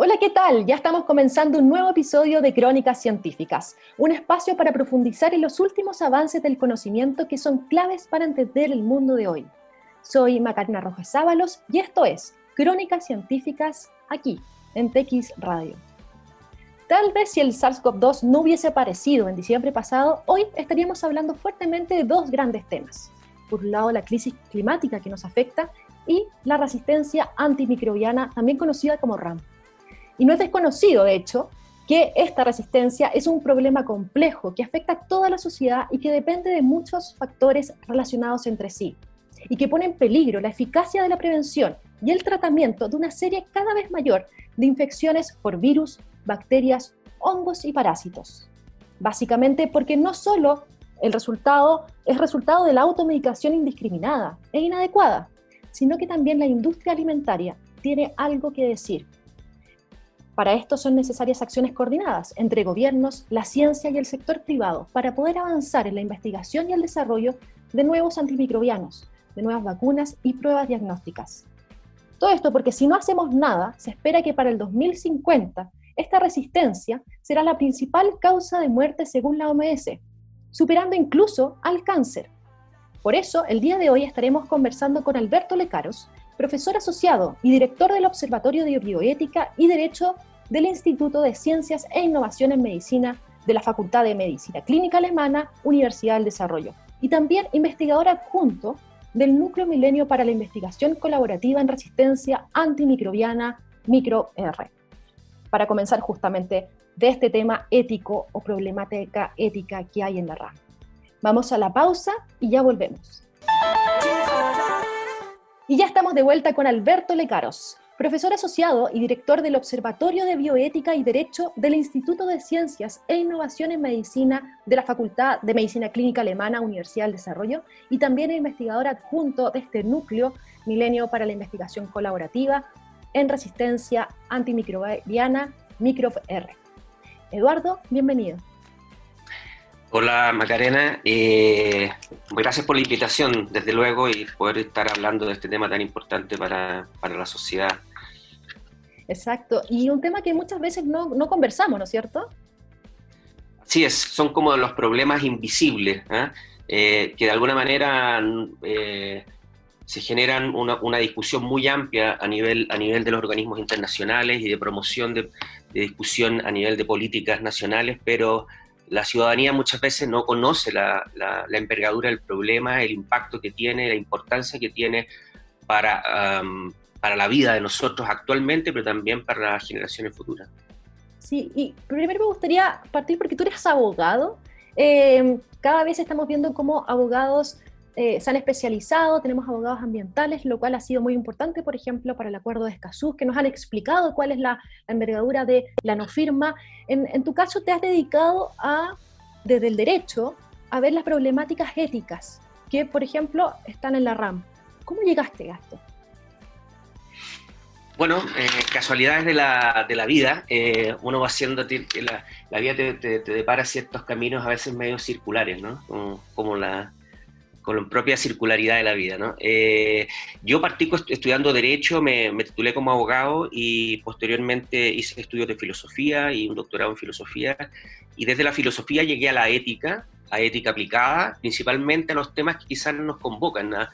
Hola, ¿qué tal? Ya estamos comenzando un nuevo episodio de Crónicas Científicas, un espacio para profundizar en los últimos avances del conocimiento que son claves para entender el mundo de hoy. Soy Macarena Rojas Sábalos y esto es Crónicas Científicas aquí, en TX Radio. Tal vez si el SARS-CoV-2 no hubiese aparecido en diciembre pasado, hoy estaríamos hablando fuertemente de dos grandes temas. Por un lado, la crisis climática que nos afecta y la resistencia antimicrobiana, también conocida como RAM. Y no es desconocido, de hecho, que esta resistencia es un problema complejo que afecta a toda la sociedad y que depende de muchos factores relacionados entre sí, y que pone en peligro la eficacia de la prevención y el tratamiento de una serie cada vez mayor de infecciones por virus, bacterias, hongos y parásitos. Básicamente porque no solo el resultado es resultado de la automedicación indiscriminada e inadecuada, sino que también la industria alimentaria tiene algo que decir para esto son necesarias acciones coordinadas entre gobiernos, la ciencia y el sector privado para poder avanzar en la investigación y el desarrollo de nuevos antimicrobianos, de nuevas vacunas y pruebas diagnósticas. Todo esto porque si no hacemos nada, se espera que para el 2050 esta resistencia será la principal causa de muerte según la OMS, superando incluso al cáncer. Por eso, el día de hoy estaremos conversando con Alberto Lecaros, profesor asociado y director del Observatorio de Bioética y Derecho del Instituto de Ciencias e Innovación en Medicina de la Facultad de Medicina Clínica Alemana, Universidad del Desarrollo, y también investigador adjunto del Núcleo Milenio para la Investigación Colaborativa en Resistencia Antimicrobiana, MicroR, para comenzar justamente de este tema ético o problemática ética que hay en la RAM. Vamos a la pausa y ya volvemos. Y ya estamos de vuelta con Alberto Lecaros, profesor asociado y director del Observatorio de Bioética y Derecho del Instituto de Ciencias e Innovación en Medicina de la Facultad de Medicina Clínica Alemana, Universidad del Desarrollo, y también investigador adjunto de este núcleo Milenio para la Investigación Colaborativa en Resistencia Antimicrobiana, MicroR. Eduardo, bienvenido. Hola Macarena, eh, gracias por la invitación, desde luego, y poder estar hablando de este tema tan importante para, la sociedad. Exacto, y un tema que muchas veces no, conversamos, ¿no es cierto? Sí, es, son como los problemas invisibles, ¿ah? eh, que de alguna manera eh, se generan una, discusión muy amplia a nivel, a nivel de los organismos internacionales y de promoción de, de discusión a nivel de políticas nacionales, pero la ciudadanía muchas veces no conoce la, envergadura del problema, el impacto que tiene, la importancia que tiene para, para la vida de nosotros actualmente, pero también para las generaciones futuras. Sí, y primero me gustaría partir porque tú eres abogado. Eh, cada vez estamos viendo cómo abogados eh, se han especializado, tenemos abogados ambientales, lo cual ha sido muy importante, por ejemplo, para el acuerdo de Escazú, que nos han explicado cuál es la, envergadura de la no firma. En, tu caso, te has dedicado a, desde el derecho, a ver las problemáticas éticas que, por ejemplo, están en la RAM. ¿Cómo llegaste a esto? Bueno, eh, casualidades de la, de la vida, eh, uno va haciendo, la, la vida te, te, depara ciertos caminos a veces medio circulares, ¿no? como la, con la propia circularidad de la vida. ¿no? Eh, yo partí estudiando Derecho, me, titulé como abogado y posteriormente hice estudios de filosofía y un doctorado en filosofía. Y desde la filosofía llegué a la ética, a ética aplicada, principalmente a los temas que quizás nos convocan, a,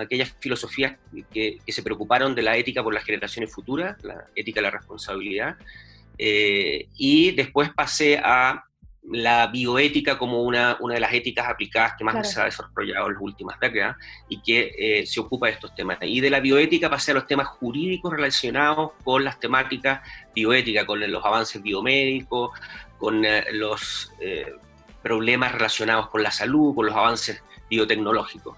aquellas filosofías que, se preocuparon de la ética por las generaciones futuras, la ética de la responsabilidad. Eh, y después pasé a la bioética como una, una de las éticas aplicadas que más se ha desarrollado en las últimas décadas y que eh, se ocupa de estos temas. Y de la bioética pasé a los temas jurídicos relacionados con las temáticas bioéticas, con los avances biomédicos, con eh, los eh, problemas relacionados con la salud, con los avances biotecnológicos,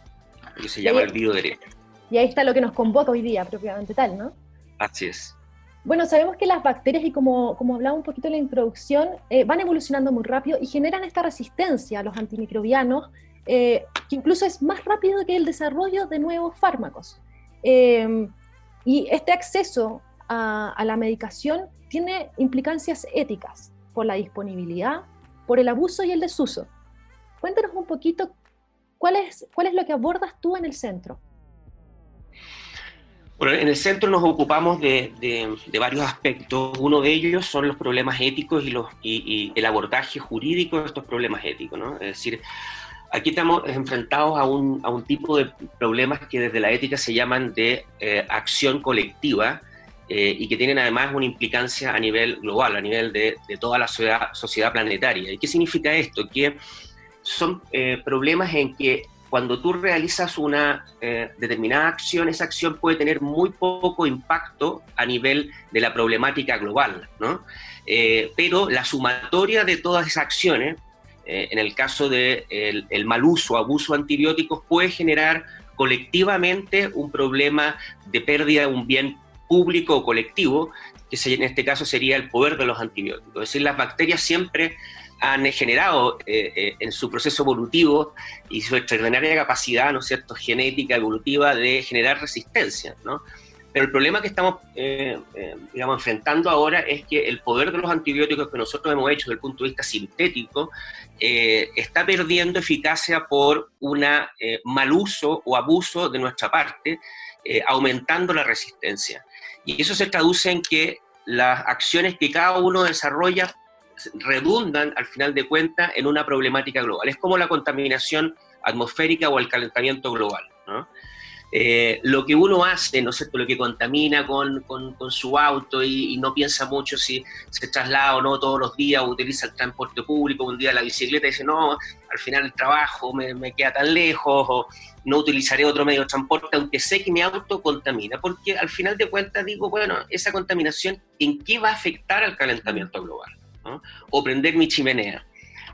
que se llama el bioderecho. Y ahí está lo que nos convoca hoy día, propiamente tal, ¿no? Así es. Bueno, sabemos que las bacterias, y como, como hablaba un poquito en la introducción, eh, van evolucionando muy rápido y generan esta resistencia a los antimicrobianos, eh, que incluso es más rápido que el desarrollo de nuevos fármacos. Em, y este acceso a, a, la medicación tiene implicancias éticas por la disponibilidad, por el abuso y el desuso. Cuéntanos un poquito cuál es, cuál es lo que abordas tú en el centro. Bueno, en el centro nos ocupamos de, varios aspectos. Uno de ellos son los problemas éticos y, el abordaje jurídico de estos problemas éticos. Es decir, aquí estamos enfrentados a un, tipo de problemas que desde la ética se llaman de eh, acción colectiva eh, y que tienen además una implicancia a nivel global, a nivel de, toda la sociedad, sociedad, planetaria. ¿Y qué significa esto? Que son eh, problemas en que cuando tú realizas una eh, determinada acción, esa acción puede tener muy poco impacto a nivel de la problemática global, ¿no? Eh, pero la sumatoria de todas esas acciones, eh, en el caso del de el mal uso, abuso de antibióticos, puede generar colectivamente un problema de pérdida de un bien público o colectivo, que en este caso sería el poder de los antibióticos. Es decir, las bacterias siempre han generado eh, eh, en su proceso evolutivo y su extraordinaria capacidad, ¿no es cierto?, genética, evolutiva de generar resistencia, ¿no? Pero el problema que estamos, eh, digamos, enfrentando ahora es que el poder de los antibióticos que nosotros hemos hecho desde el punto de vista sintético está perdiendo eficacia por un mal uso o abuso de nuestra parte, aumentando la resistencia. Y eso se traduce en que las acciones que cada uno desarrolla redundan al final de cuentas en una problemática global. Es como la contaminación atmosférica o el calentamiento global. Eh, lo que uno hace, ¿no es cierto?, lo que contamina con, su auto y, no piensa mucho si se traslada o no todos los días o utiliza el transporte público, un día la bicicleta y dice, no, al final el trabajo me, me queda tan lejos o no utilizaré otro medio de transporte, aunque sé que mi auto contamina, porque al final de cuentas digo, bueno, esa contaminación, ¿en qué va a afectar al calentamiento global? O prender mi chimenea.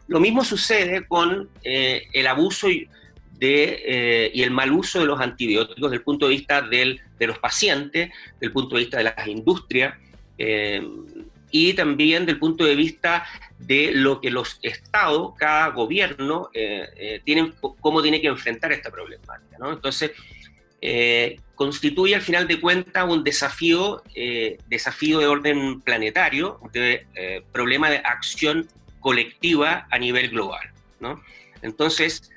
Lo mismo sucede con eh, el abuso eh, y el mal uso de los antibióticos desde el punto de vista de los pacientes, del punto de vista de las industrias eh, y también del punto de vista de lo que los estados, cada gobierno, tienen, cómo tiene que enfrentar esta problemática. Entonces, eh, constituye al final de cuentas un desafío, eh, desafío de orden planetario, de eh, problema de acción colectiva a nivel global. ¿no? Entonces,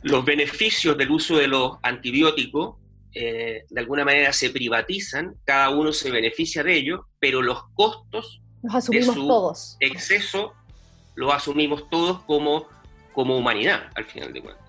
los beneficios del uso de los antibióticos de alguna manera se privatizan, cada uno se beneficia de ello, pero los costos los asumimos de su todos. exceso los asumimos todos como, como humanidad, al final de cuentas.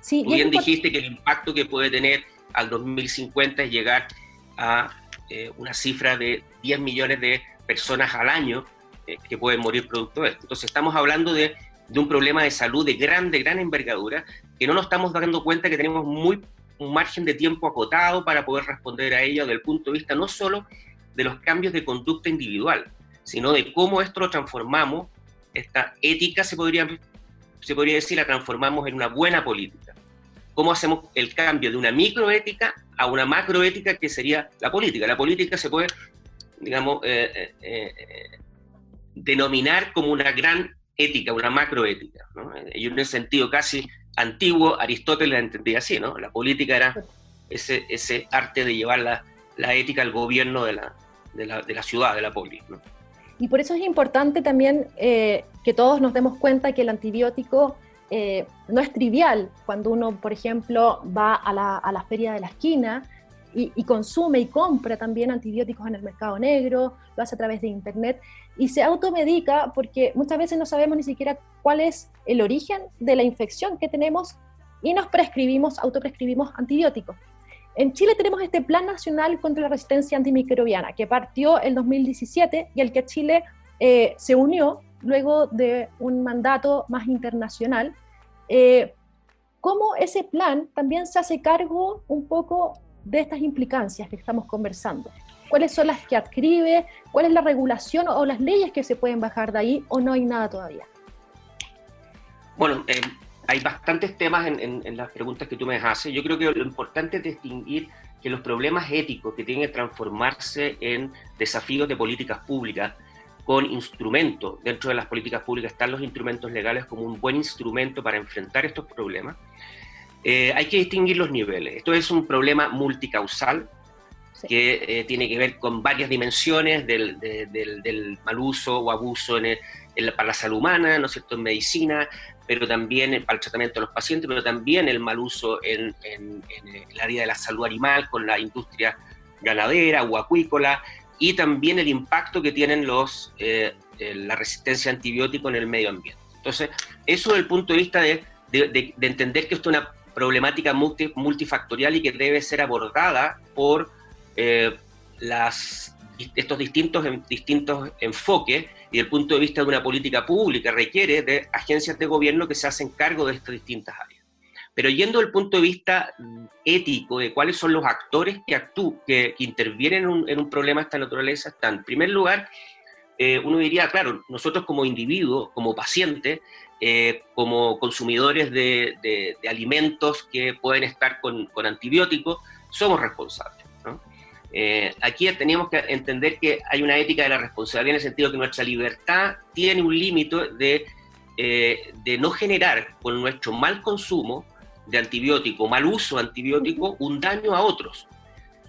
Sí, bien dijiste que el impacto que puede tener al 2050 es llegar a eh, una cifra de 10 millones de personas al año eh, que pueden morir producto de esto. Entonces estamos hablando de, de, un problema de salud de gran, de gran envergadura, que no nos estamos dando cuenta que tenemos muy, un margen de tiempo acotado para poder responder a ello desde el punto de vista no solo de los cambios de conducta individual, sino de cómo esto lo transformamos, esta ética se podría, se podría decir, la transformamos en una buena política cómo hacemos el cambio de una microética a una macroética que sería la política. La política se puede, digamos, eh, eh, eh, denominar como una gran ética, una macroética. Y en un sentido casi antiguo, Aristóteles la entendía así, ¿no? La política era ese, arte de llevar la, ética al gobierno de la, ciudad, de la polis. Y por eso es importante también que todos nos demos cuenta que el antibiótico eh, no es trivial cuando uno, por ejemplo, va a la, feria de la esquina y, consume y compra también antibióticos en el mercado negro, lo hace a través de Internet y se automedica porque muchas veces no sabemos ni siquiera cuál es el origen de la infección que tenemos y nos prescribimos, autoprescribimos antibióticos. En Chile tenemos este Plan Nacional contra la Resistencia Antimicrobiana que partió el 2017 y al que Chile eh, se unió luego de un mandato más internacional eh, cómo ese plan también se hace cargo un poco de estas implicancias que estamos conversando. ¿Cuáles son las que adscribe? ¿Cuál es la regulación o las leyes que se pueden bajar de ahí o no hay nada todavía? Bueno, eh, hay bastantes temas en, en, las preguntas que tú me haces. Yo creo que lo importante es distinguir que los problemas éticos que tienen que transformarse en desafíos de políticas públicas con instrumentos. Dentro de las políticas públicas están los instrumentos legales como un buen instrumento para enfrentar estos problemas. Eh, hay que distinguir los niveles. Esto es un problema multicausal que eh, tiene que ver con varias dimensiones del, del, mal uso o abuso en para la salud humana, ¿no es cierto?, en medicina, pero también para el tratamiento de los pacientes, pero también el mal uso en, en, en el área de la salud animal con la industria ganadera o acuícola, y también el impacto que tienen los, eh, la resistencia antibiótico en el medio ambiente. Entonces, eso desde el punto de vista de, de, entender que esto es una problemática multifactorial y que debe ser abordada por eh, las, estos distintos, distintos enfoques y desde el punto de vista de una política pública requiere de agencias de gobierno que se hacen cargo de estas distintas áreas. Pero yendo del punto de vista mm, ético de cuáles son los actores que, actúan, que, intervienen en un, problema de esta naturaleza, están, en primer lugar, eh, uno diría, claro, nosotros como individuos, como pacientes, eh, como consumidores de, alimentos que pueden estar con, antibióticos, somos responsables. Eh, aquí tenemos que entender que hay una ética de la responsabilidad en el sentido que nuestra libertad tiene un límite de, de no generar con nuestro mal consumo de antibiótico, mal uso de antibiótico, un daño a otros.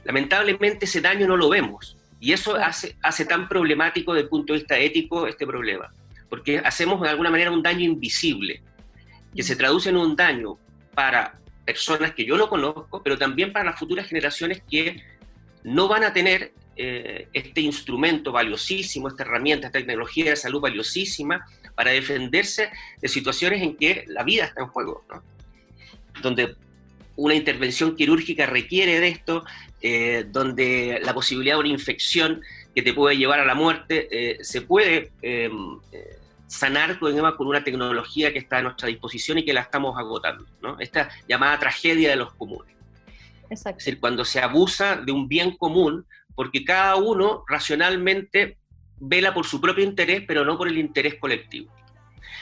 Lamentablemente ese daño no lo vemos y eso hace, hace tan problemático desde el punto de vista ético este problema, porque hacemos de alguna manera un daño invisible, que se traduce en un daño para personas que yo no conozco, pero también para las futuras generaciones que no van a tener eh, este instrumento valiosísimo, esta herramienta, esta tecnología de salud valiosísima para defenderse de situaciones en que la vida está en juego. ¿no? Donde una intervención quirúrgica requiere de esto, eh, donde la posibilidad de una infección que te puede llevar a la muerte eh, se puede eh, sanar con, con una tecnología que está a nuestra disposición y que la estamos agotando. ¿no? Esta llamada tragedia de los comunes. Es decir, cuando se abusa de un bien común, porque cada uno racionalmente vela por su propio interés, pero no por el interés colectivo.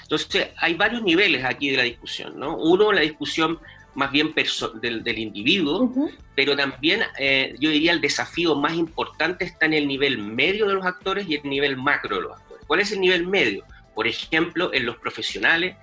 Entonces, hay varios niveles aquí de la discusión, ¿no? Uno, la discusión más bien del, del, individuo, pero también eh, yo diría el desafío más importante está en el nivel medio de los actores y el nivel macro de los actores. ¿Cuál es el nivel medio? Por ejemplo, en los profesionales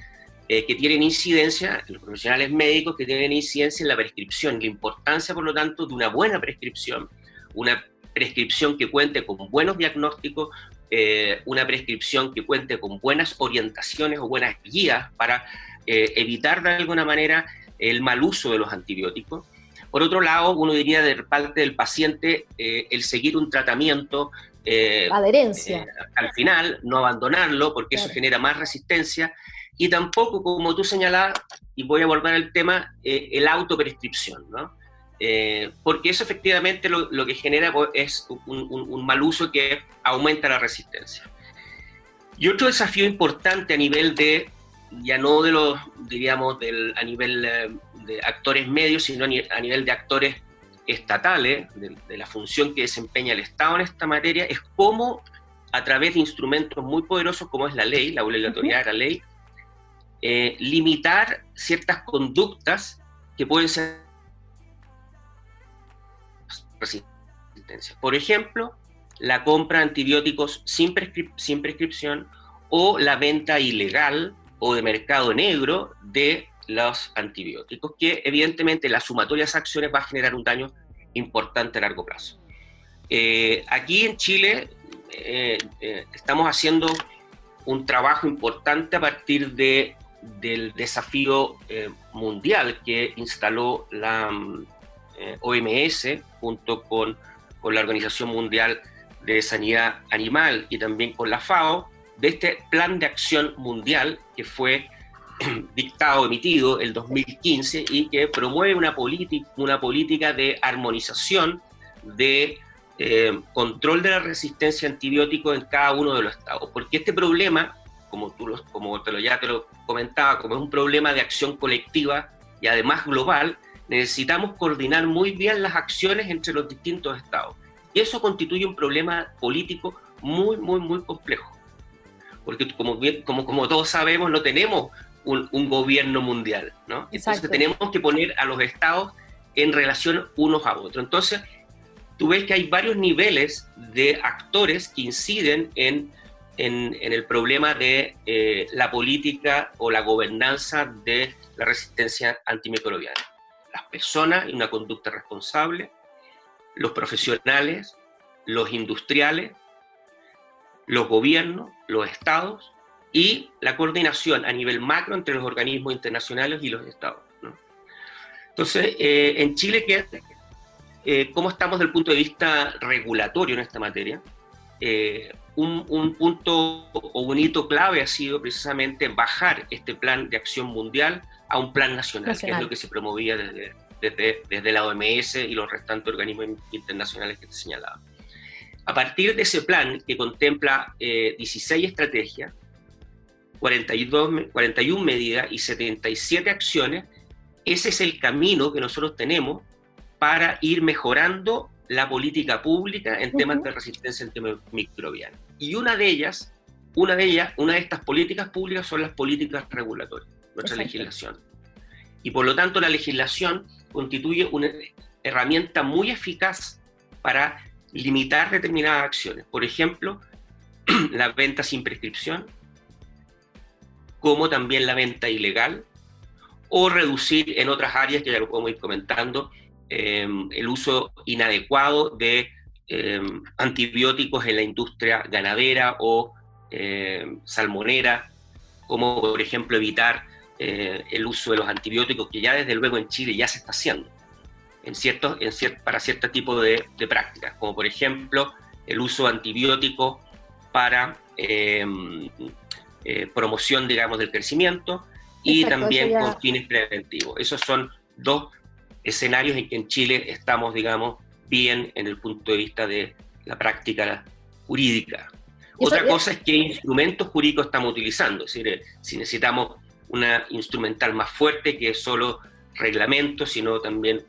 eh, que tienen incidencia, en los profesionales médicos que tienen incidencia en la prescripción, la importancia, por lo tanto, de una buena prescripción, una prescripción que cuente con buenos diagnósticos, eh, una prescripción que cuente con buenas orientaciones o buenas guías para eh, evitar de alguna manera el mal uso de los antibióticos. Por otro lado, uno diría de parte del paciente eh, el seguir un tratamiento. Adherencia. al final, no abandonarlo, porque eso genera más resistencia. Y tampoco, como tú señalabas, y voy a volver al tema, el autoprescripción, ¿no? Eh, porque eso efectivamente lo, que genera pues, es un, mal uso que aumenta la resistencia. Y otro desafío importante a nivel de, ya no de los, diríamos, del, a nivel eh, de actores medios, sino a nivel de actores estatales, de, la función que desempeña el Estado en esta materia, es cómo a través de instrumentos muy poderosos como es la ley, la obligatoriedad de la ley, eh, limitar ciertas conductas que pueden ser resistencia. Por ejemplo, la compra de antibióticos sin, prescripción o la venta ilegal o de mercado negro de los antibióticos, que evidentemente las sumatorias acciones va a generar un daño importante a largo plazo. Eh, aquí en Chile eh, eh, estamos haciendo un trabajo importante a partir de, del desafío mundial que instaló la, mm, eh, OMS, junto con, con la Organización Mundial de Sanidad Animal y también con la FAO, de este plan de acción mundial que fue dictado, emitido el 2015 y que promueve una, una política de armonización de eh, control de la resistencia a antibióticos en cada uno de los estados. Porque este problema, como, tú como te lo, ya te lo comentaba, como es un problema de acción colectiva y además global, necesitamos coordinar muy bien las acciones entre los distintos estados. Y eso constituye un problema político muy, muy, muy complejo. Porque como, como, como todos sabemos, no tenemos un, gobierno mundial, ¿no? Entonces tenemos que poner a los estados en relación unos a otros. Entonces, tú ves que hay varios niveles de actores que inciden en, en, el problema de eh, la política o la gobernanza de la resistencia antimicrobiana las personas y una conducta responsable, los profesionales, los industriales, los gobiernos, los estados y la coordinación a nivel macro entre los organismos internacionales y los estados. Entonces, eh, en Chile, que eh, cómo estamos desde el punto de vista regulatorio en esta materia. Eh, un, punto o un hito clave ha sido precisamente bajar este plan de acción mundial a un plan nacional, que es lo que se promovía desde, desde, desde, la OMS y los restantes organismos internacionales que te señalaba. A partir de ese plan, que contempla 16 eh, estrategias, 42, 41 medidas y 77 acciones, ese es el camino que nosotros tenemos para ir mejorando la política pública en temas de resistencia antimicrobiana. Y una de ellas, una de ellas, una de estas políticas públicas son las políticas regulatorias, nuestra legislación. Y por lo tanto la legislación constituye una herramienta muy eficaz para limitar determinadas acciones. Por ejemplo, la venta sin prescripción, como también la venta ilegal, o reducir en otras áreas, que ya lo podemos ir comentando, Em, el uso inadecuado de em, antibióticos en la industria ganadera o em, salmonera, como por ejemplo evitar eh, el uso de los antibióticos que ya desde luego en Chile ya se está haciendo en ciertos, en para cierto tipo de, prácticas, como por ejemplo el uso de antibióticos para eh, promoción, digamos, del crecimiento y también con fines preventivos. Esos son dos escenarios en que en Chile estamos, digamos, bien en el punto de vista de la práctica jurídica. Otra cosa es qué instrumentos jurídicos estamos utilizando, es decir, eh, si necesitamos una instrumental más fuerte que solo reglamento, sino también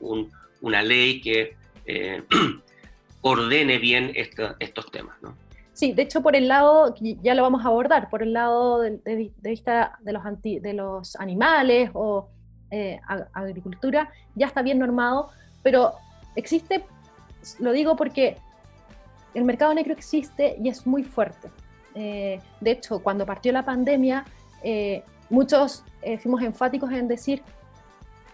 una ley que eh, ordene bien estos temas. ¿no? Sí, de hecho por el lado, ya lo vamos a abordar, por el lado de, vista de los, de los animales o eh, agricultura ya está bien normado, pero existe, lo digo porque el mercado negro existe y es muy fuerte. Eh, de hecho, cuando partió la pandemia, muchos fuimos enfáticos en decir,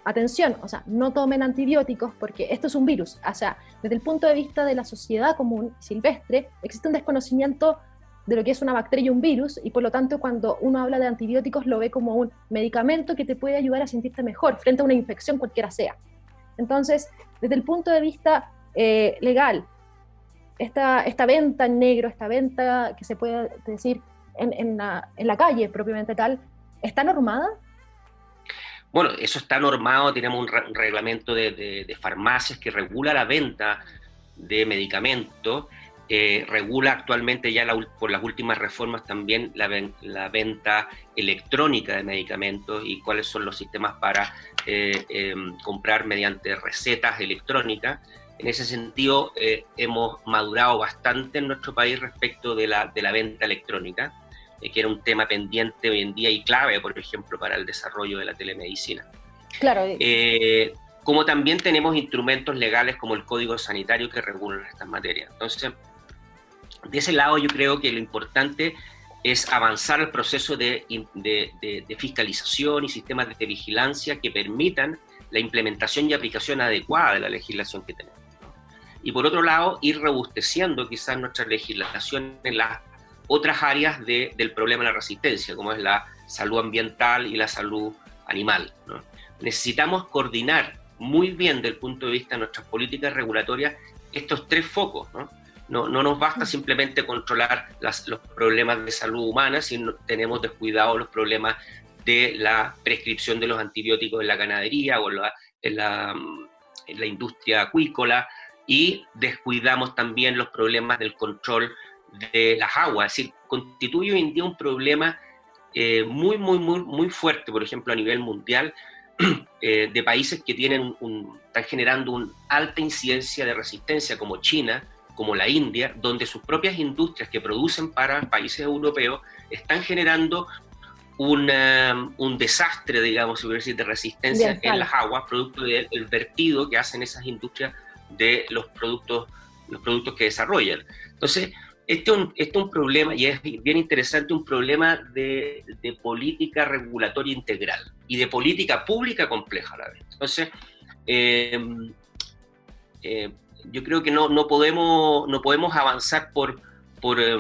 atención, o sea, no tomen antibióticos porque esto es un virus. O sea, desde el punto de vista de la sociedad común silvestre, existe un desconocimiento de lo que es una bacteria y un virus, y por lo tanto cuando uno habla de antibióticos lo ve como un medicamento que te puede ayudar a sentirte mejor frente a una infección cualquiera sea. Entonces, desde el punto de vista eh, legal, esta, esta venta en negro, esta venta que se puede decir en, en, la, en la calle propiamente tal, ¿está normada? Bueno, eso está normado, tenemos un, reglamento de, farmacias que regula la venta de medicamentos regula actualmente ya por las últimas reformas también la, venta electrónica de medicamentos y cuáles son los sistemas para eh, em, comprar mediante recetas electrónicas. En ese sentido, eh, hemos madurado bastante en nuestro país respecto de la venta electrónica, eh, que era un tema pendiente hoy en día y clave, por ejemplo, para el desarrollo de la telemedicina. Claro. como también tenemos instrumentos legales como el Código Sanitario que regulan estas materias. Entonces, de ese lado yo creo que lo importante es avanzar el proceso de, fiscalización y sistemas de vigilancia que permitan la implementación y aplicación adecuada de la legislación que tenemos. Y por otro lado, ir robusteciendo quizás nuestra legislación en las otras áreas del problema de la resistencia, como es la salud ambiental y la salud animal. Necesitamos coordinar muy bien desde el punto de vista de nuestras políticas regulatorias estos tres focos, ¿no? No, no nos basta simplemente controlar los problemas de salud humana, sino tenemos descuidados los problemas de la prescripción de los antibióticos en la ganadería o en la, en la industria acuícola y descuidamos también los problemas del control de las aguas. Es decir, constituye hoy en día un problema eh, muy, muy, muy, muy fuerte, por ejemplo, a nivel mundial, eh, de países que tienen un, están generando una alta incidencia de resistencia, como China, como la India, donde sus propias industrias que producen para países europeos están generando un desastre, digamos, de resistencia en las aguas, producto del vertido que hacen esas industrias de los productos, los productos que desarrollan. Entonces, este, este es un, problema, y es bien interesante, un problema de, política regulatoria integral y de política pública compleja a la vez. Entonces, eh, eh, yo creo que no, no, podemos, no podemos avanzar por, por, eh,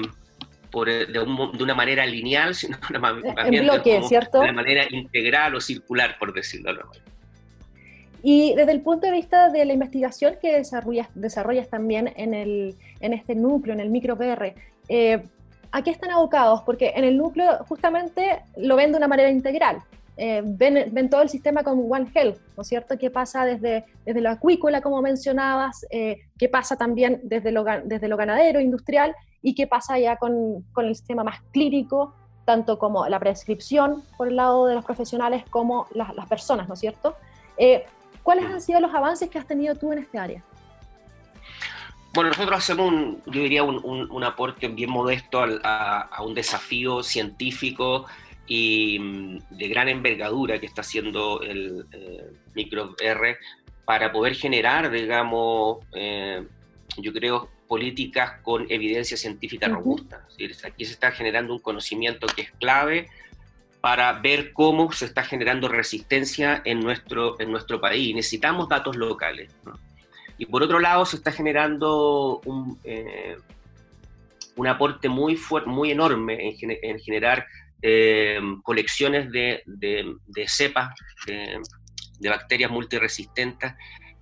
por eh, de, una manera lineal, sino de una, ¿cierto? de manera integral o circular, por decirlo de alguna manera. Y desde el punto de vista de la investigación que desarrollas, desarrollas también en, el, en este núcleo, en el microPR, eh, ¿a qué están abocados? Porque en el núcleo justamente lo ven de una manera integral. Eh, ven, ven, todo el sistema como One Health, ¿no es cierto? ¿Qué pasa desde, desde lo acuícola, como mencionabas? Eh, ¿Qué pasa también desde lo, desde lo ganadero, industrial? ¿Y qué pasa ya con, con, el sistema más clínico, tanto como la prescripción por el lado de los profesionales como las, las personas, ¿no es cierto? Eh, ¿Cuáles han sido los avances que has tenido tú en este área? Bueno, nosotros hacemos, un, yo diría, un, un, un aporte bien modesto a, a, un desafío científico y mm, de gran envergadura que está haciendo el eh, micro R para poder generar, digamos, eh, yo creo, políticas con evidencia científica robusta. Aquí se está generando un conocimiento que es clave para ver cómo se está generando resistencia en nuestro, en nuestro país. Necesitamos datos locales. Y por otro lado, se está generando un, eh, un aporte muy, muy enorme en, en generar eh, colecciones de, de, cepas de, bacterias multiresistentes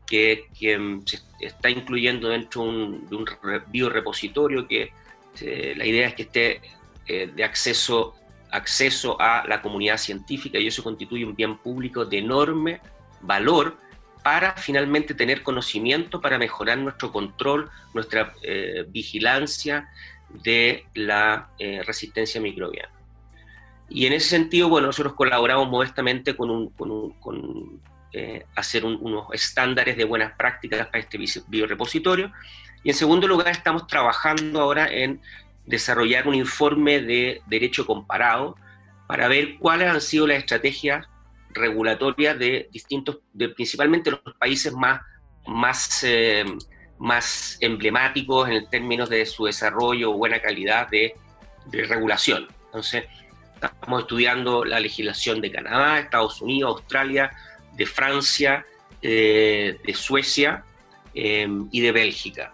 que, mm, se está incluyendo dentro de un biorepositorio que eh, la idea es que esté de acceso, acceso a la comunidad científica y eso constituye un bien público de enorme valor para finalmente tener conocimiento para mejorar nuestro control, nuestra eh, vigilancia de la eh, resistencia microbiana. Y en ese sentido, bueno, nosotros colaboramos modestamente con, un, con, eh, hacer un, unos estándares de buenas prácticas para este biorepositorio. Y en segundo lugar, estamos trabajando ahora en desarrollar un informe de derecho comparado para ver cuáles han sido las estrategias regulatorias de distintos, de principalmente los países más, más, eh, más emblemáticos en términos de su desarrollo o buena calidad de, regulación. Entonces, Estamos estudiando la legislación de Canadá, Estados Unidos, Australia, de Francia, eh, de Suecia eh, y de Bélgica.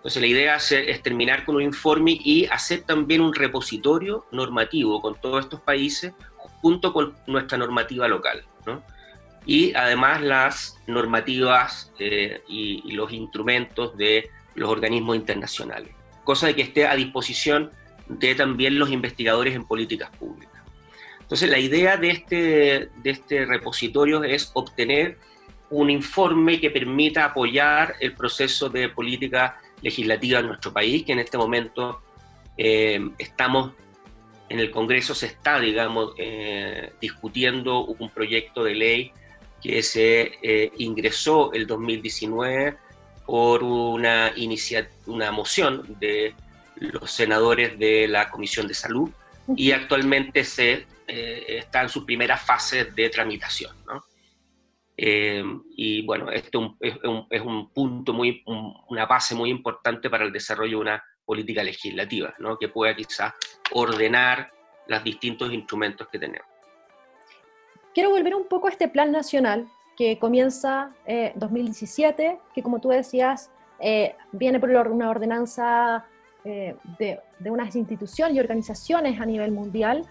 Entonces la idea es, es, terminar con un informe y hacer también un repositorio normativo con todos estos países junto con nuestra normativa local. ¿no? Y además las normativas eh, y, y, los instrumentos de los organismos internacionales. Cosa de que esté a disposición de también los investigadores en políticas públicas. Entonces, la idea de este, de este repositorio es obtener un informe que permita apoyar el proceso de política legislativa en nuestro país, que en este momento eh, estamos en el Congreso, se está, digamos, eh, discutiendo un proyecto de ley que se eh, ingresó el 2019 por una, una moción de los senadores de la Comisión de Salud y actualmente se, está en su primera fase de tramitación. ¿no? Eh, y bueno, esto es un, es un punto, muy, un, una base muy importante para el desarrollo de una política legislativa, ¿no? que pueda quizás ordenar los distintos instrumentos que tenemos. Quiero volver un poco a este plan nacional que comienza eh, 2017, que como tú decías, eh, viene por una ordenanza eh, de, de, unas instituciones y organizaciones a nivel mundial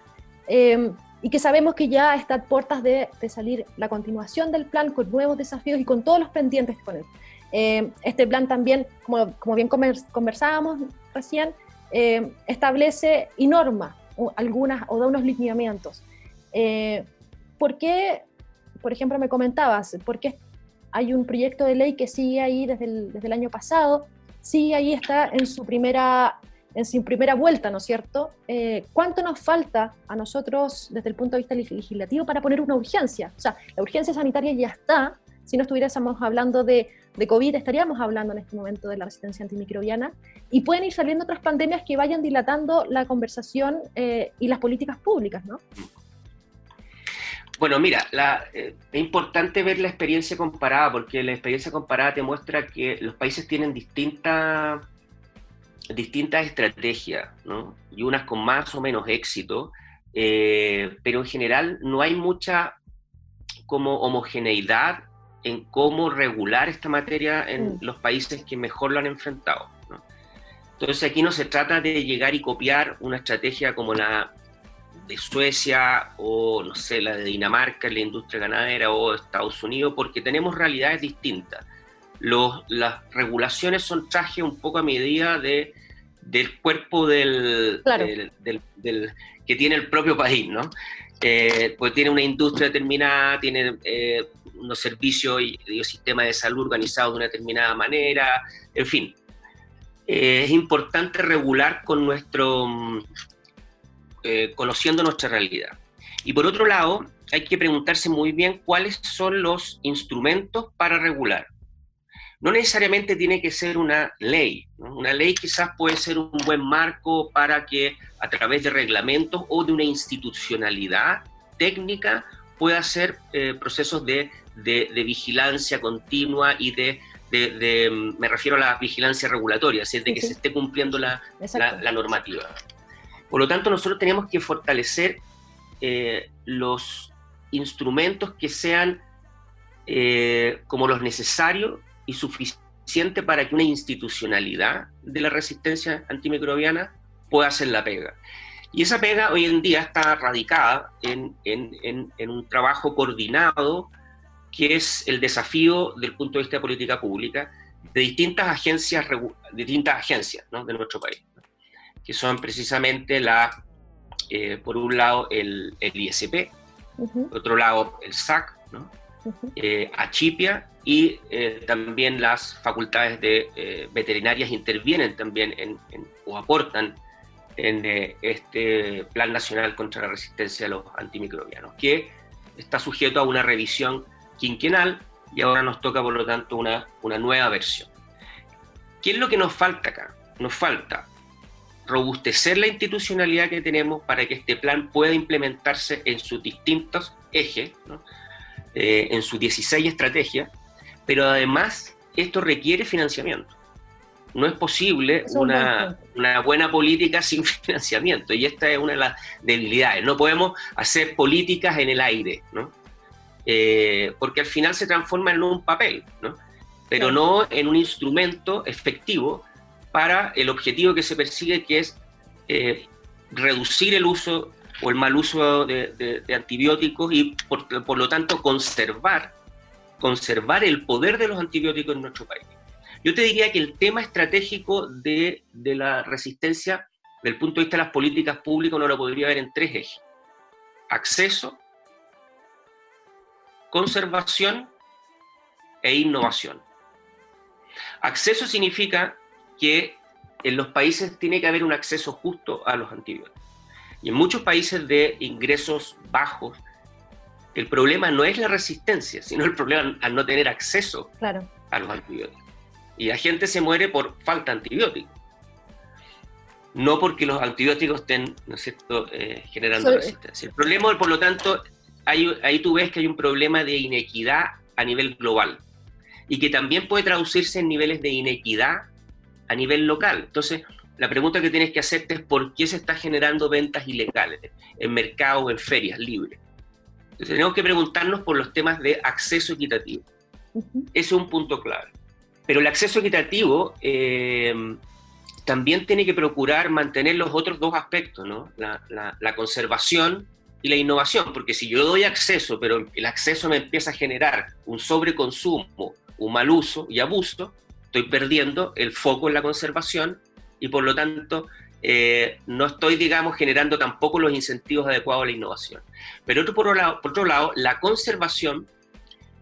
eh, y que sabemos que ya está a puertas de, de, salir la continuación del plan con nuevos desafíos y con todos los pendientes con él. Eh, este plan también, como, como bien conversábamos recién, eh, establece y norma algunas o da unos lineamientos. Eh, ¿Por qué, por ejemplo, me comentabas, por qué hay un proyecto de ley que sigue ahí desde el, desde el año pasado sí ahí está en su primera, en su primera vuelta, ¿no es cierto? Eh, ¿Cuánto nos falta a nosotros desde el punto de vista legislativo para poner una urgencia? O sea, la urgencia sanitaria ya está. Si no estuviéramos hablando de, de COVID, estaríamos hablando en este momento de la resistencia antimicrobiana. Y pueden ir saliendo otras pandemias que vayan dilatando la conversación eh, y las políticas públicas, ¿no? Bueno, mira, eh, es importante ver la experiencia comparada, porque la experiencia comparada te muestra que los países tienen distintas distintas estrategias, ¿no? Y unas con más o menos éxito, eh, pero en general no hay mucha como homogeneidad en cómo regular esta materia en mm. los países que mejor lo han enfrentado. ¿no? Entonces aquí no se trata de llegar y copiar una estrategia como la de Suecia o, no sé, la de Dinamarca en la industria ganadera o Estados Unidos, porque tenemos realidades distintas. Los, las regulaciones son traje un poco a medida de, del cuerpo del, del, que tiene el propio país, ¿no? Eh, pues tiene una industria determinada, tiene eh, unos servicios y, y sistemas de salud organizados de una determinada manera, en fin. Eh, es importante regular con nuestro, mm, conociendo nuestra realidad. Y por otro lado, hay que preguntarse muy bien cuáles son los instrumentos para regular. No necesariamente tiene que ser una ley. Una ley quizás puede ser un buen marco para que a través de reglamentos o de una institucionalidad técnica pueda hacer eh, procesos de, vigilancia continua y de, me refiero a la vigilancia regulatoria, es de que se esté cumpliendo la, normativa. Por lo tanto, nosotros tenemos que fortalecer eh, los instrumentos que sean eh, como los necesarios y suficientes para que una institucionalidad de la resistencia antimicrobiana pueda hacer la pega. Y esa pega hoy en día está radicada en, un trabajo coordinado que es el desafío del punto de vista de política pública de distintas agencias, distintas agencias de nuestro país, que son precisamente la, eh, por un lado el, ISP, por otro lado el SAC, eh, Achipia y eh, también las facultades de veterinarias intervienen también o aportan en eh, este Plan Nacional contra la Resistencia a los Antimicrobianos, que está sujeto a una revisión quinquenal y ahora nos toca, por lo tanto, una, una nueva versión. ¿Qué es lo que nos falta acá? Nos falta robustecer la institucionalidad que tenemos para que este plan pueda implementarse en sus distintos ejes, eh, en sus 16 estrategias, pero además esto requiere financiamiento no es posible una, buena política sin financiamiento y esta es una de las debilidades. No podemos hacer políticas en el aire, ¿no? Eh, porque al final se transforma en un papel, ¿no? pero no en un instrumento efectivo para el objetivo que se persigue, que es eh, reducir el uso o el mal uso de, antibióticos y por, por, lo tanto conservar, conservar el poder de los antibióticos en nuestro país. Yo te diría que el tema estratégico de, la resistencia, del punto de vista de las políticas públicas, no lo podría ver en tres ejes. Acceso, conservación e innovación. Acceso significa que en los países tiene que haber un acceso justo a los antibióticos. Y en muchos países de ingresos bajos, el problema no es la resistencia, sino el problema al no tener acceso a los antibióticos. Y la gente se muere por falta de antibióticos. No porque los antibióticos estén, ¿no es cierto?, eh, generando resistencia. El problema, por lo tanto, ahí tú ves que hay un problema de inequidad a nivel global y que también puede traducirse en niveles de inequidad a nivel local. Entonces, la pregunta que tienes que hacerte es por qué se están generando ventas ilegales en mercados, en ferias libres. Tenemos que preguntarnos por los temas de acceso equitativo. Ese es un punto clave. Pero el acceso equitativo eh, también tiene que procurar mantener los otros dos aspectos, ¿no? La, conservación y la innovación, porque si yo doy acceso, pero el acceso me empieza a generar un sobreconsumo, un mal uso y abuso, estoy perdiendo el foco en la conservación y por lo tanto eh, no estoy, digamos, generando tampoco los incentivos adecuados a la innovación. Pero otro, por, otro lado, por otro lado, la conservación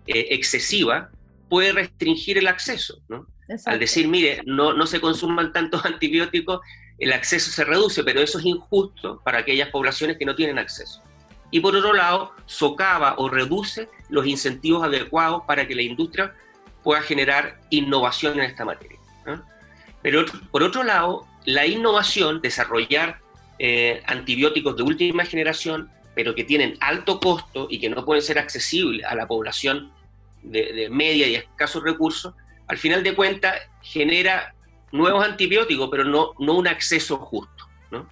eh, excesiva puede restringir el acceso, ¿no? Al decir, mire, no, no se consuman tantos antibióticos, el acceso se reduce, pero eso es injusto para aquellas poblaciones que no tienen acceso. Y por otro lado, socava o reduce los incentivos adecuados para que la industria pueda generar innovación en esta materia. Pero por otro lado, la innovación, desarrollar eh, antibióticos de última generación, pero que tienen alto costo y que no pueden ser accesibles a la población de, media y escasos recursos, al final de cuentas genera nuevos antibióticos, pero no, no un acceso justo. ¿no?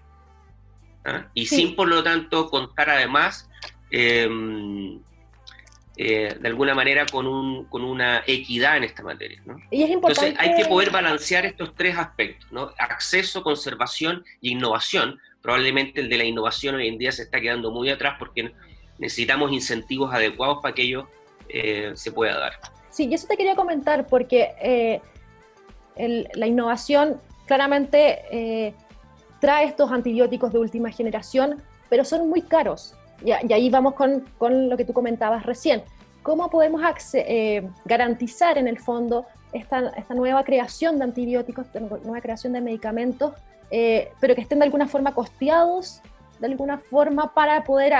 ¿Ah? Y sin, por lo tanto, contar además, em, eh, de alguna manera, con, un, con, una equidad en esta materia. ¿no? Y es importante... Entonces, hay que poder balancear estos tres aspectos, ¿no? acceso, conservación e innovación, probablemente el de la innovación hoy en día se está quedando muy atrás porque necesitamos incentivos adecuados para que ello eh, se pueda dar. Sí, y eso te quería comentar porque eh, la innovación claramente trae estos antibióticos de última generación, pero son muy caros. Y, ahí vamos con, con, lo que tú comentabas recién. ¿Cómo podemos garantizar en el fondo esta, esta, nueva creación de antibióticos, nueva creación de medicamentos, pero que estén de alguna forma costeados, de alguna forma para poder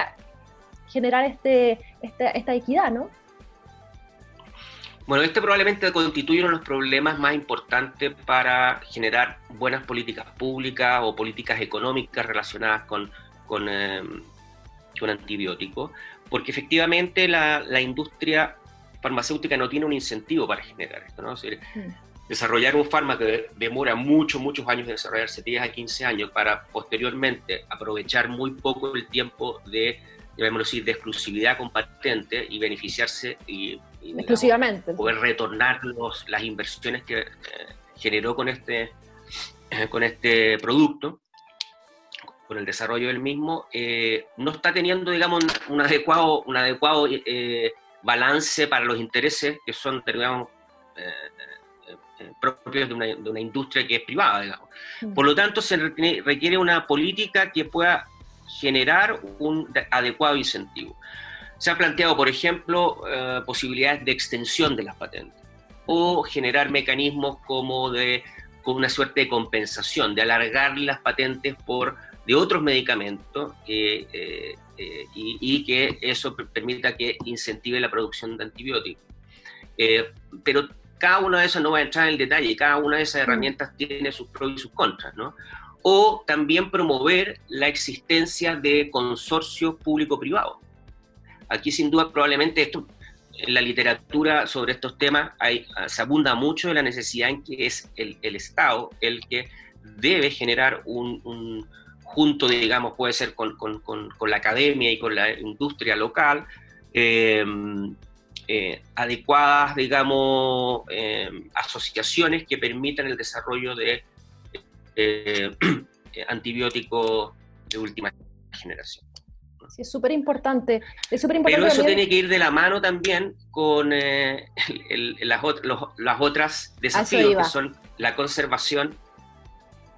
generar este, esta equidad, ¿no? Bueno, este probablemente constituye uno de los problemas más importantes para generar buenas políticas públicas o políticas económicas relacionadas con, eh, antibióticos, porque efectivamente la, industria farmacéutica no tiene un incentivo para generar esto. ¿no? Mm. Desarrollar un fármaco que demora muchos, muchos años de desarrollarse, 10 a 15 años, para posteriormente aprovechar muy poco el tiempo de decir, de exclusividad con patente y beneficiarse y, exclusivamente poder retornar los, las inversiones que eh, generó con este, eh, con este producto, con el desarrollo del mismo, eh, no está teniendo, digamos, un adecuado, un adecuado balance para los intereses que son, digamos, propios de una, de una, industria que es privada, digamos. Mm. Por lo tanto, se requiere una política que pueda generar un adecuado incentivo. Se ha planteado, por ejemplo, eh, posibilidades de extensión de las patentes o generar mecanismos como de con una suerte de compensación, de alargar las patentes por de otros medicamentos eh, eh, y, que eso permita que incentive la producción de antibióticos. pero cada una de esas no va a entrar en el detalle, cada una de esas mm. herramientas tiene sus pros y sus contras, ¿no? o también promover la existencia de consorcios público-privados. Aquí sin duda probablemente esto, en la literatura sobre estos temas hay, se abunda mucho de la necesidad en que es el, Estado el que debe generar un, junto, digamos, puede ser con, la academia y con la industria local, em, eh, adecuadas, digamos, em, asociaciones que permitan el desarrollo de eh, antibióticos de última generación. Sí, es súper importante. Es Pero eso tiene que ir de la mano también con eh, las, otras desafíos, que son la conservación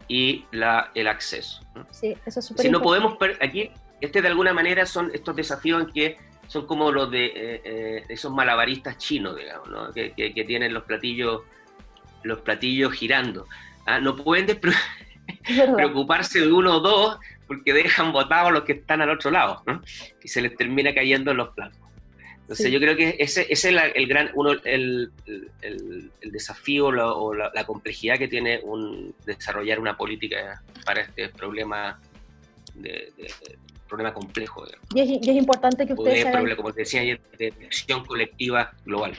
y la, el acceso. Sí, eso es súper Si no podemos, aquí, este de alguna manera son estos desafíos en que son como los de eh, esos malabaristas chinos, digamos, ¿no? que, que, tienen los platillos, los platillos girando. Ah, no pueden preocuparse de uno o dos porque dejan botados los que están al otro lado y se les termina cayendo en los platos. Entonces yo creo que ese, es el, gran, uno, el, desafío o la, complejidad que tiene un, desarrollar una política para este problema de, problema complejo. Y es, importante que ustedes hagan... como decía de acción colectiva global.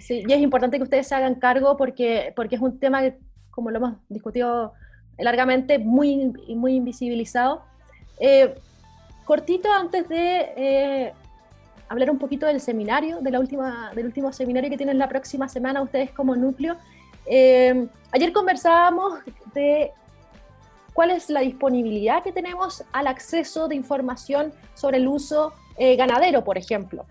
Sí, y es importante que ustedes se hagan cargo porque, porque es un tema que como lo hemos discutido largamente, muy, muy invisibilizado. Eh, cortito antes de eh, hablar un poquito del seminario, de la última, del último seminario que tienen la próxima semana ustedes como núcleo. Eh, ayer conversábamos de cuál es la disponibilidad que tenemos al acceso de información sobre el uso ganadero, por ejemplo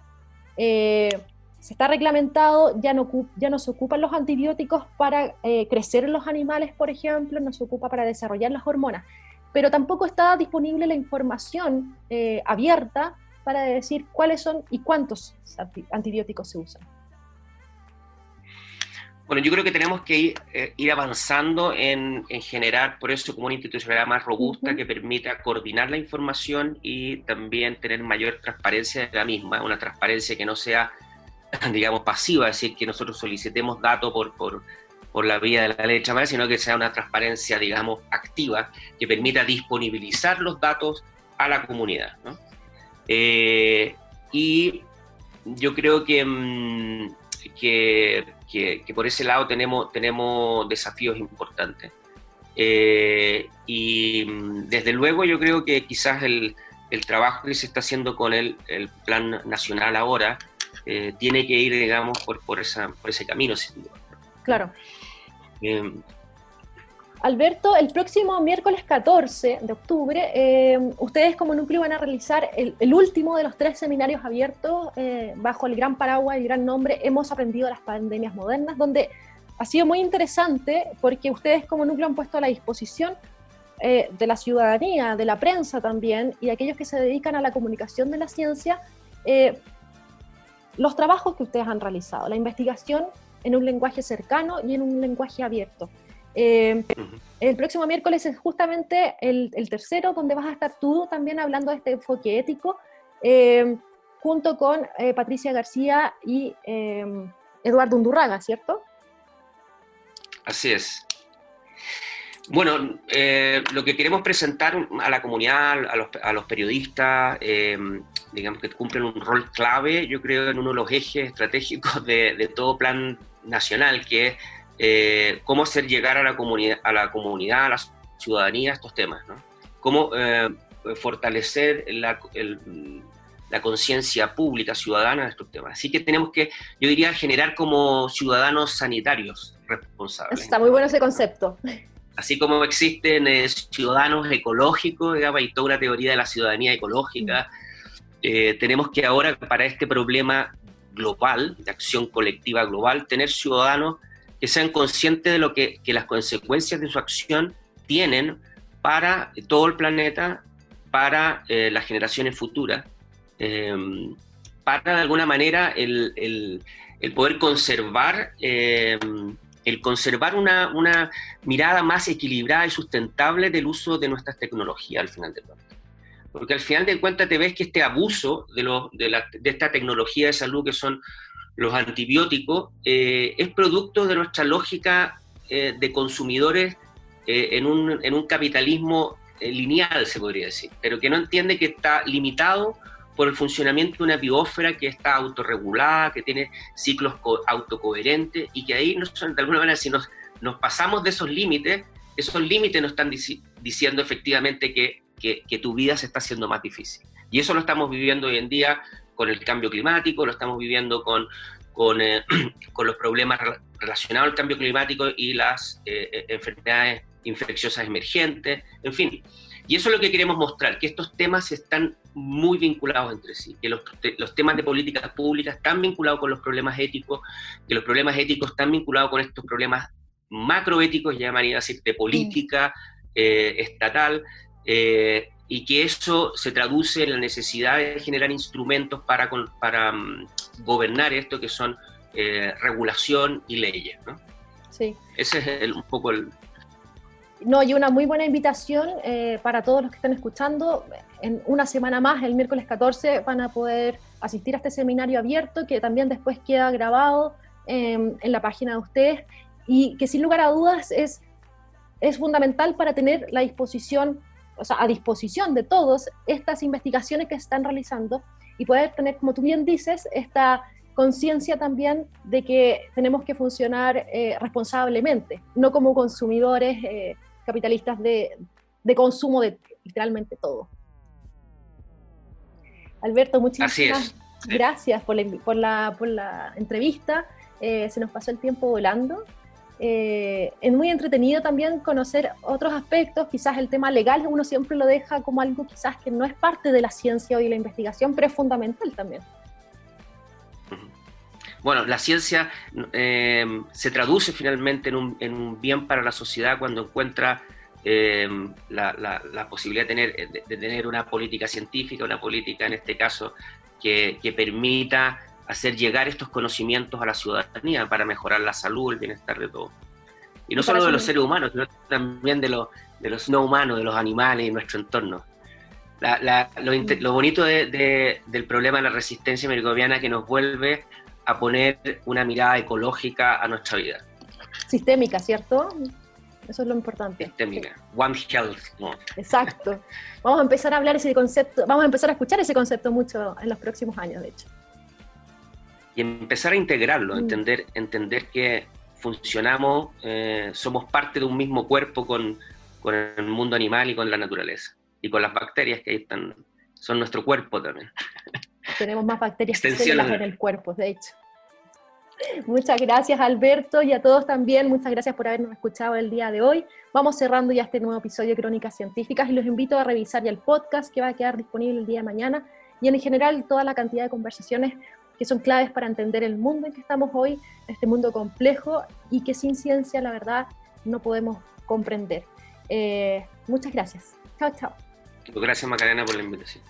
se está reglamentado, ya no, ya no se ocupan los antibióticos para eh, crecer los animales, por ejemplo, no se ocupa para desarrollar las hormonas, pero tampoco está disponible la información eh, abierta para decir cuáles son y cuántos antibióticos se usan. Bueno, yo creo que tenemos que ir, eh, avanzando en, generar, por eso, como una institucionalidad más robusta que permita coordinar la información y también tener mayor transparencia de la misma, una transparencia que no sea digamos, pasiva, es decir, que nosotros solicitemos datos por, por, por la vía de la ley de sino que sea una transparencia, digamos, activa, que permita disponibilizar los datos a la comunidad. Eh, y yo creo mm, que, que, por ese lado tenemos, tenemos desafíos importantes. Eh, y mm, desde luego yo creo que quizás el, el trabajo que se está haciendo con el, el Plan Nacional ahora, eh, tiene que ir, digamos, por, por, esa, por ese camino, sin duda. Claro. Alberto, el próximo miércoles 14 de octubre, eh, ustedes como núcleo van a realizar el, último de los tres seminarios abiertos eh, bajo el gran paraguas y gran nombre Hemos aprendido las pandemias modernas, donde ha sido muy interesante porque ustedes como núcleo han puesto a la disposición eh, de la ciudadanía, de la prensa también, y de aquellos que se dedican a la comunicación de la ciencia, los trabajos que ustedes han realizado, la investigación en un lenguaje cercano y en un lenguaje abierto. Eh, el próximo miércoles es justamente el, tercero, donde vas a estar tú también hablando de este enfoque ético, eh, junto con eh, Patricia García y Eduardo Undurraga, ¿cierto? Así es. Bueno, lo que queremos presentar a la comunidad, a los, periodistas, digamos que cumplen un rol clave, yo creo, en uno de los ejes estratégicos de, de todo plan nacional, que es eh, cómo hacer llegar a la, comunidad, a la comunidad, a la ciudadanía estos temas, ¿no? Cómo eh, fortalecer la, la conciencia pública ciudadana de estos temas. Así que tenemos que, yo diría, generar como ciudadanos sanitarios responsables. Está muy bueno ese concepto. Así como existen eh, ciudadanos ecológicos, digamos, hay toda una teoría de la ciudadanía ecológica, mm. tenemos que ahora, para este problema global, de acción colectiva global, tener ciudadanos que sean conscientes de lo que, las consecuencias de su acción tienen para todo el planeta, para eh, las generaciones futuras, em, para de alguna manera el, poder conservar, em, el conservar una, mirada más equilibrada y sustentable del uso de nuestras tecnologías al final de cuentas. Porque al final de cuentas te ves que este abuso de, de, de esta tecnología de salud que son los antibióticos, eh, es producto de nuestra lógica eh, de consumidores eh, en, un, en, un, capitalismo lineal, se podría decir, pero que no entiende que está limitado por el funcionamiento de una biosfera que está autorregulada, que tiene ciclos autocoherentes y que ahí, de alguna manera, si nos, pasamos de esos límites, esos límites nos están diciendo efectivamente que, que, que tu vida se está haciendo más difícil. Y eso lo estamos viviendo hoy en día con el cambio climático, lo estamos viviendo con, con, eh, con los problemas relacionados al cambio climático y las eh, eh, enfermedades infecciosas emergentes, en fin. Y eso es lo que queremos mostrar, que estos temas están muy vinculados entre sí, que los, los, temas de políticas públicas están vinculados con los problemas éticos, que los problemas éticos están vinculados con estos problemas macroéticos, ya llamaría decir, de política estatal, y que eso se traduce en la necesidad de generar instrumentos para, para mm, gobernar esto que son eh, regulación y leyes. ¿no? Sí. Ese es un poco el... No, y una muy buena invitación eh, para todos los que están escuchando. En una semana más, el miércoles 14, van a poder asistir a este seminario abierto que también después queda grabado em, en la página de ustedes y que sin lugar a dudas es, es fundamental para tener la disposición o sea, a disposición de todos estas investigaciones que se están realizando y poder tener, como tú bien dices, esta conciencia también de que tenemos que funcionar eh, responsablemente, no como consumidores eh, capitalistas de, de, consumo de literalmente todo. Alberto, muchísimas gracias por la, por la, por la entrevista. Eh, se nos pasó el tiempo volando. Eh, es muy entretenido también conocer otros aspectos, quizás el tema legal uno siempre lo deja como algo quizás que no es parte de la ciencia y la investigación, pero es fundamental también. Bueno, la ciencia eh, se traduce finalmente en un, bien para la sociedad cuando encuentra eh, la, posibilidad de tener, de, una política científica, una política en este caso que permita hacer llegar estos conocimientos a la ciudadanía para mejorar la salud, el bienestar de todos. Y no solo de los seres humanos, sino también de los, de los no humanos, de los animales y nuestro entorno. lo, bonito del problema de la resistencia microbiana que nos vuelve a poner una mirada ecológica a nuestra vida. Sistémica, ¿cierto? Eso es lo importante. Sistémica. One Health. Exacto. Vamos a empezar a hablar ese concepto, vamos a empezar a escuchar ese concepto mucho en los próximos años, de hecho y empezar a integrarlo, mm. entender, entender que funcionamos, eh, somos parte de un mismo cuerpo con, con, el mundo animal y con la naturaleza, y con las bacterias que ahí están, son nuestro cuerpo también. Tenemos más bacterias que células en el cuerpo, de hecho. Muchas gracias Alberto y a todos también, muchas gracias por habernos escuchado el día de hoy. Vamos cerrando ya este nuevo episodio de Crónicas Científicas y los invito a revisar ya el podcast que va a quedar disponible el día de mañana y en general toda la cantidad de conversaciones que son claves para entender el mundo en que estamos hoy, este mundo complejo y que sin ciencia la verdad no podemos comprender. Eh, muchas gracias. Chao, chao. Gracias Macarena por la invitación.